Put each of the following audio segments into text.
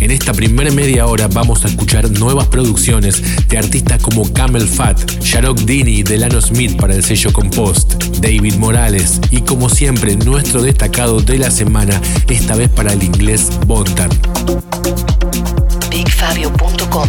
En esta primera media hora vamos a escuchar nuevas producciones de artistas como Camel Fat, Sharok Dini, Delano Smith para el sello Compost, David Morales y como siempre nuestro destacado de la semana, esta vez para el inglés Bontan. BigFabio.com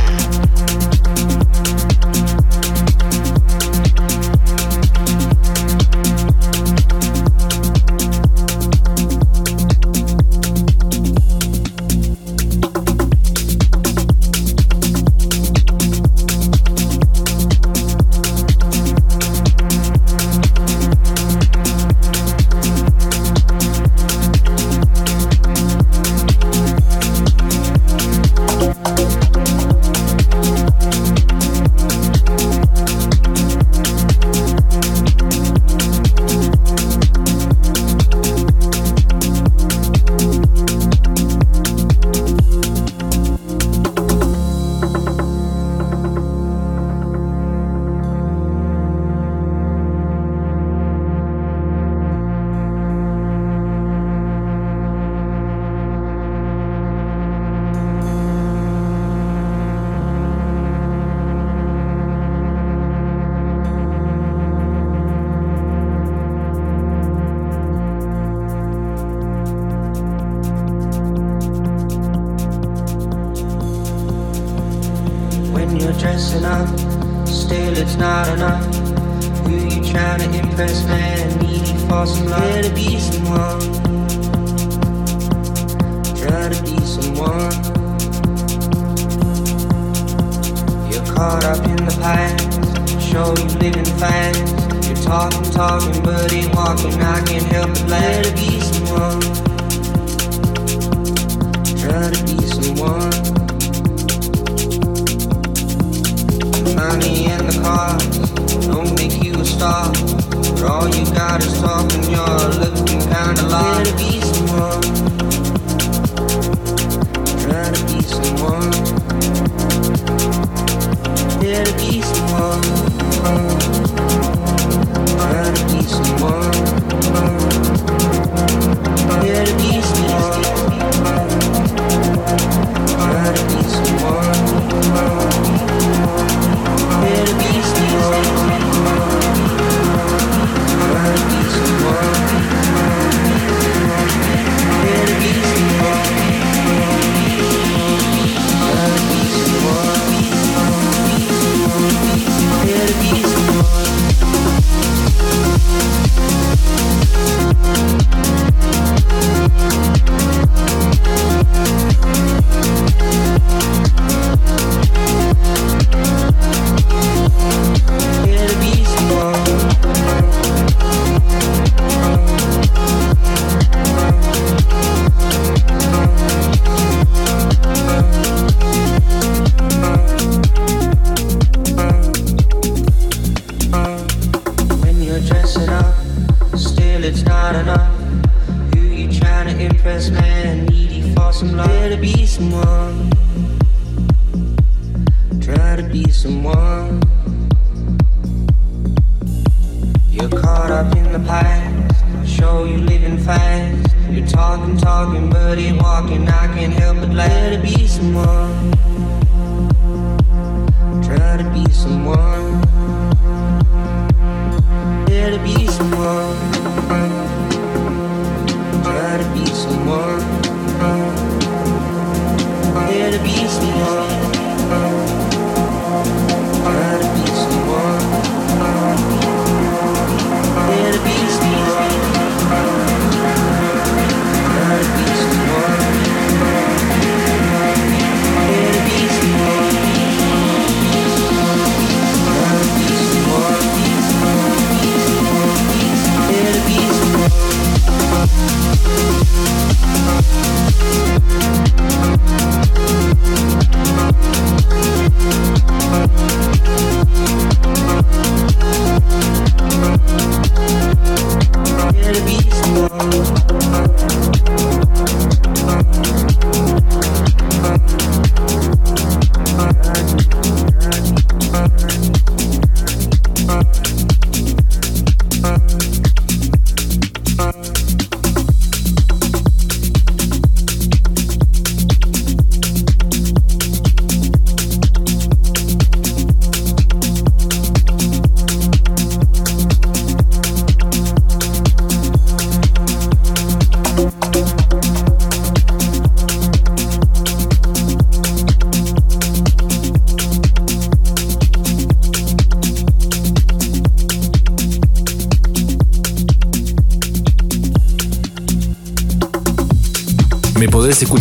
not enough. Who you trying to impress, man? Needy for somebody to be someone. Try to be someone. You're caught up in the past. Show you living fast. You're talking, talking, but ain't walking. I can't help but let to be someone. Try to be someone. money the car? don't make you a star. But all you got is talk and you're looking kinda lost. To be someone. To be someone. To be someone. To be someone.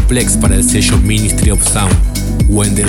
Plex para el sello Ministry of Sound. When the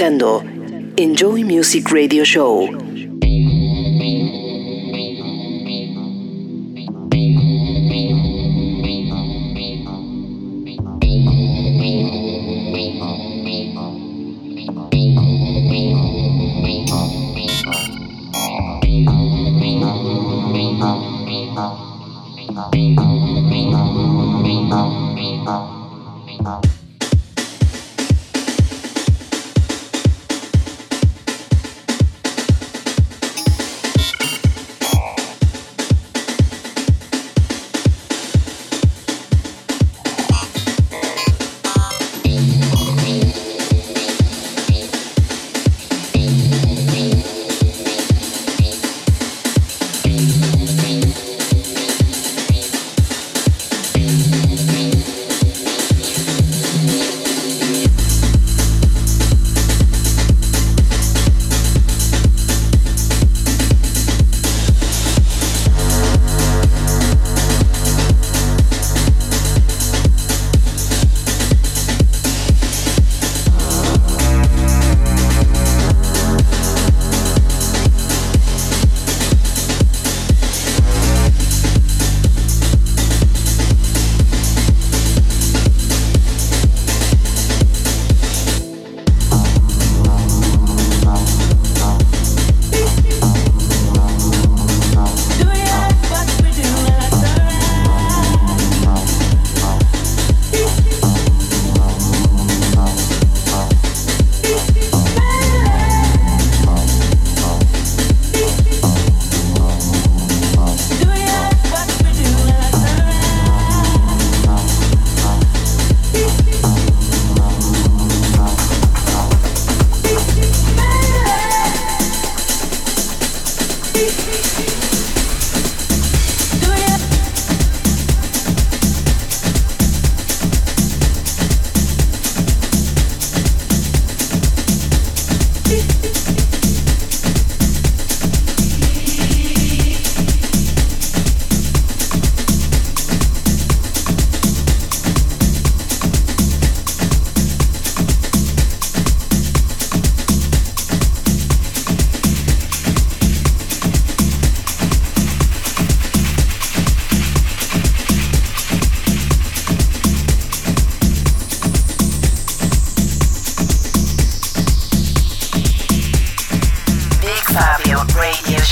escuchando Enjoy Music Radio Show.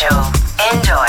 Enjoy.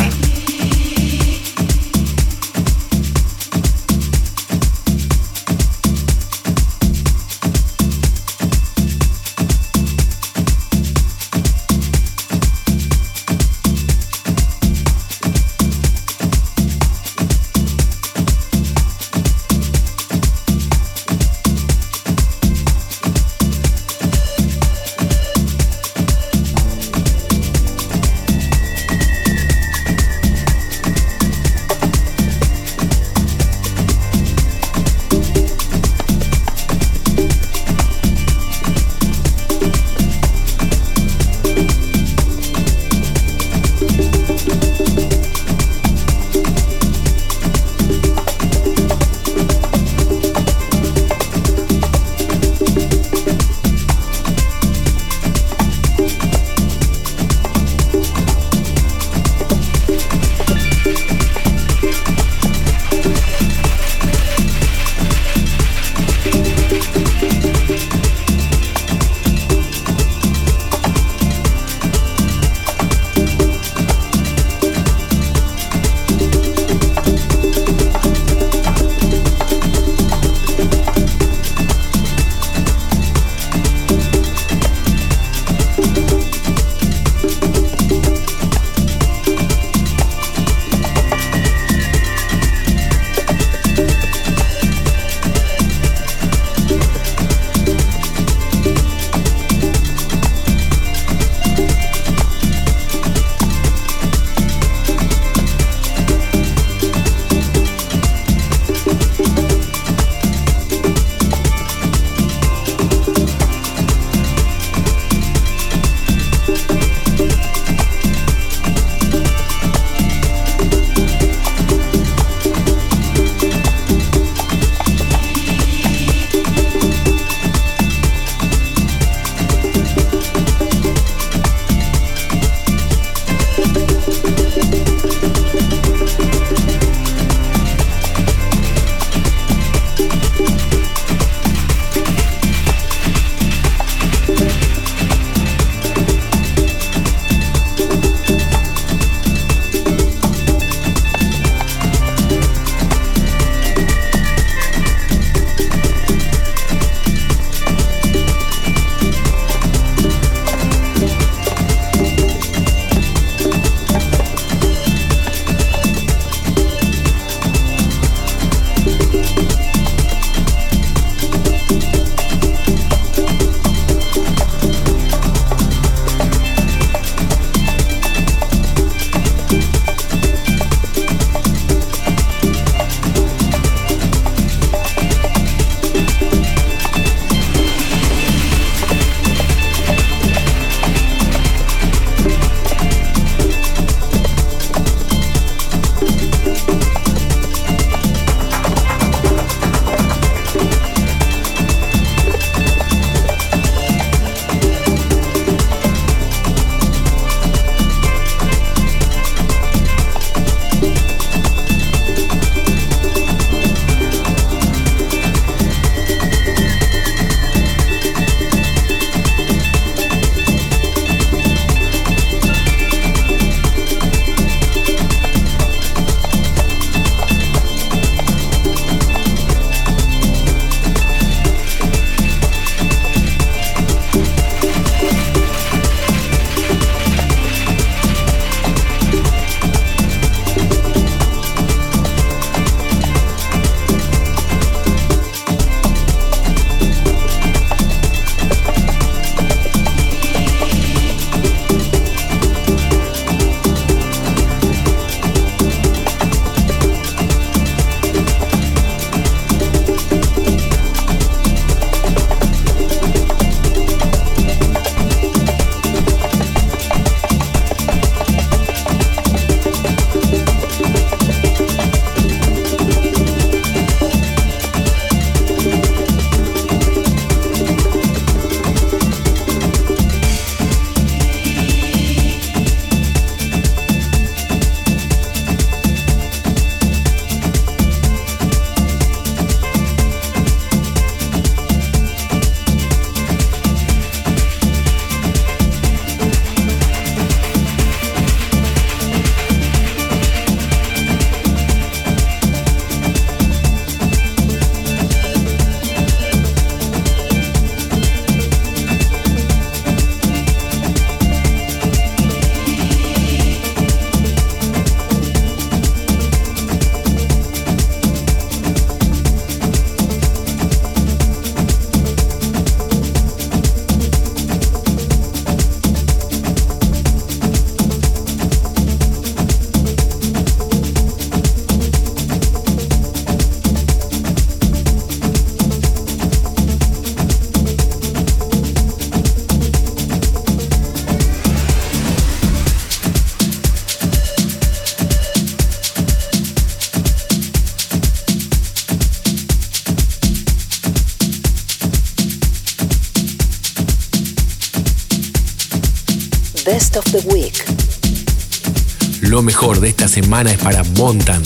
Lo mejor de esta semana es para Montan,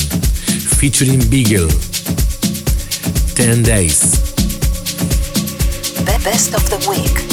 featuring Beagle. 10 Days. The Best of the Week.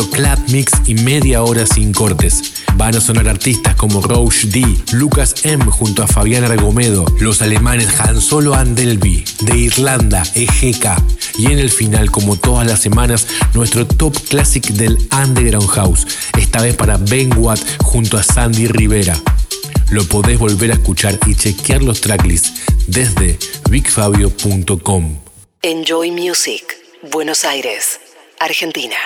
Nuestro Club Mix y media hora sin cortes. Van a sonar artistas como Roche D, Lucas M junto a Fabián Argomedo, los alemanes Han Solo Andelby, de Irlanda, EGK, y en el final, como todas las semanas, nuestro top classic del Underground House, esta vez para Ben Watt junto a Sandy Rivera. Lo podés volver a escuchar y chequear los tracklists desde bigfabio.com. Enjoy Music, Buenos Aires, Argentina.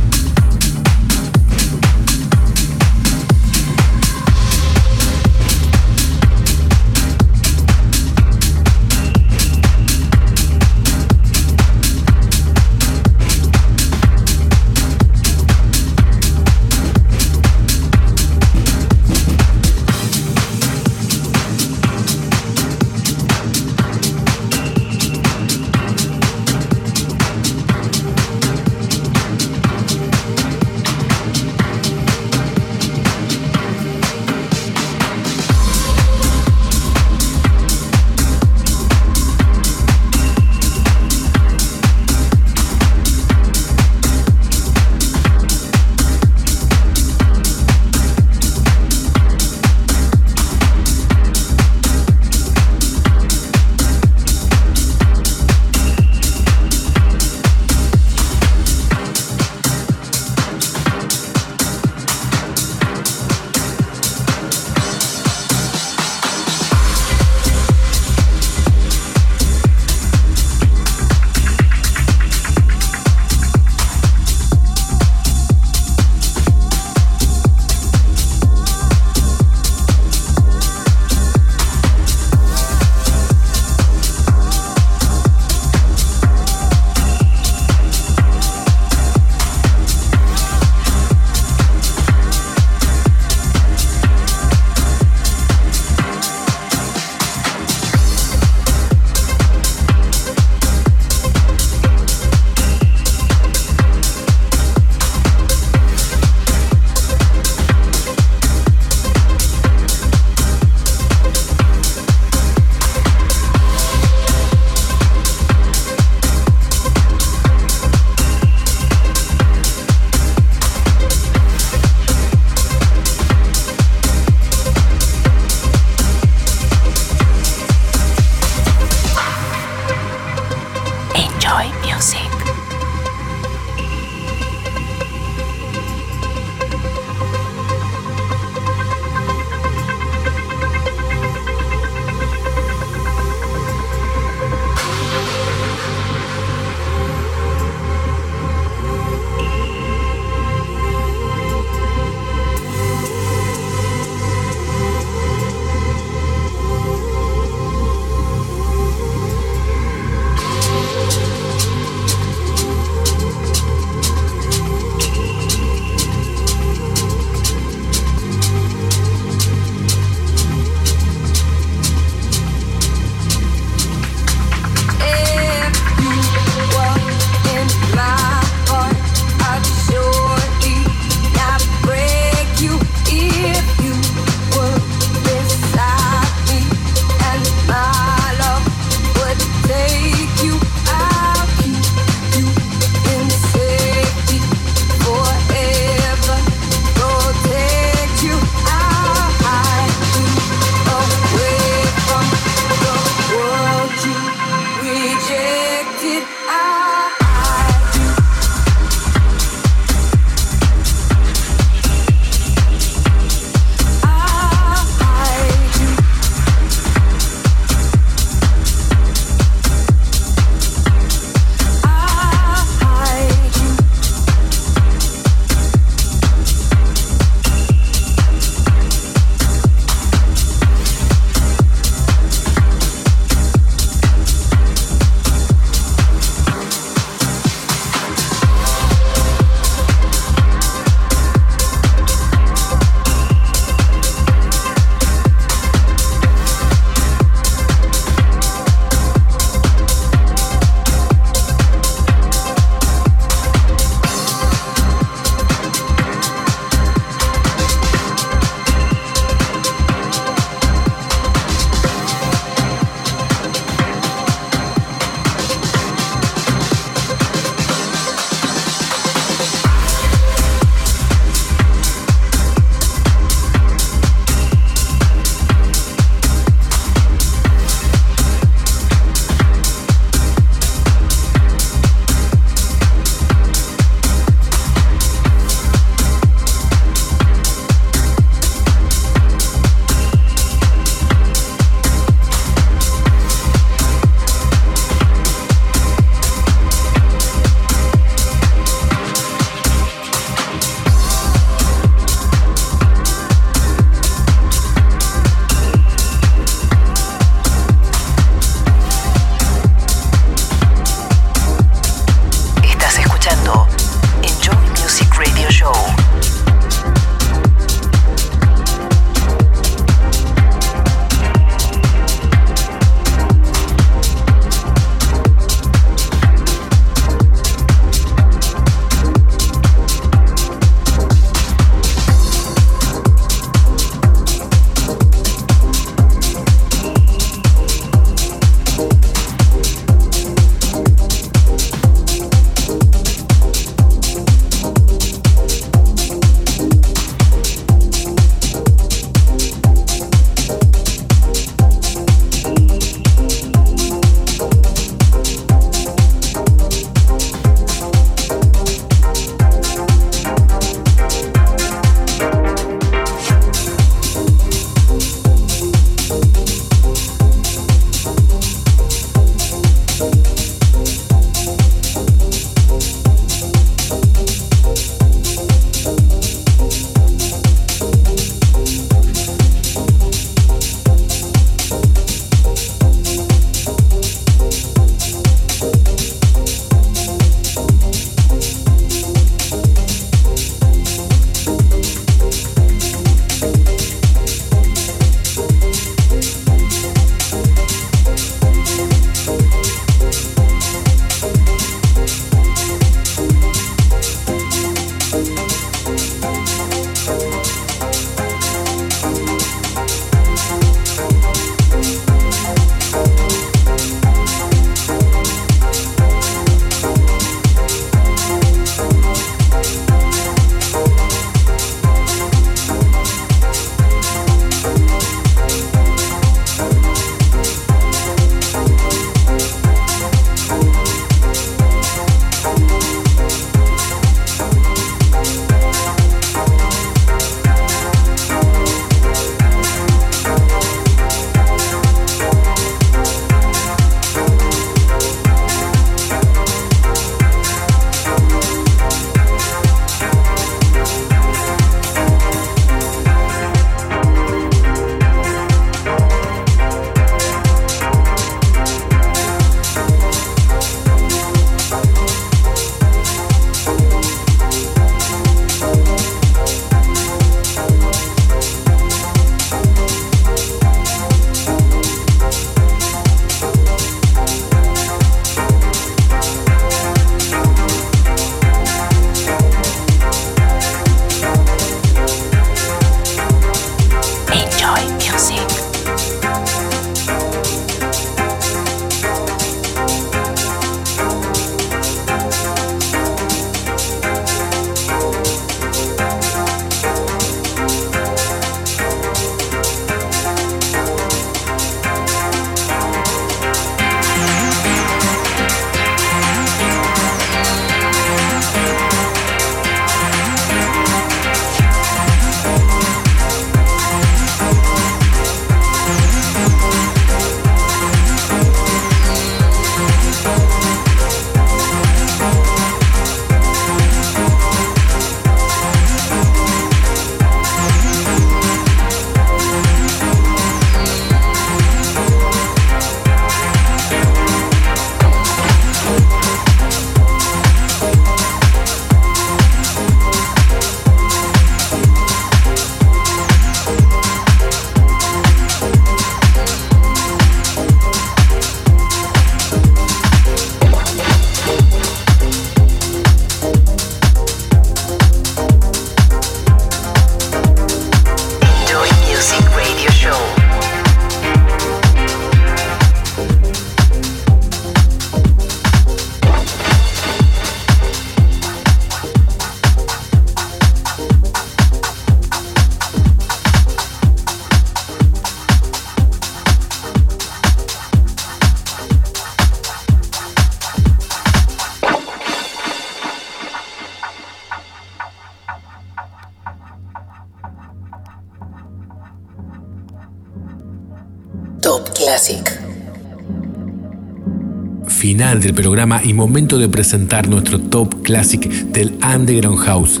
Final del programa y momento de presentar nuestro top classic del Underground House.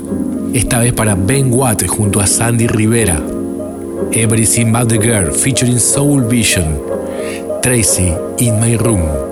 Esta vez para Ben Watt junto a Sandy Rivera. Everything But the Girl featuring Soul Vision. Tracy in My Room.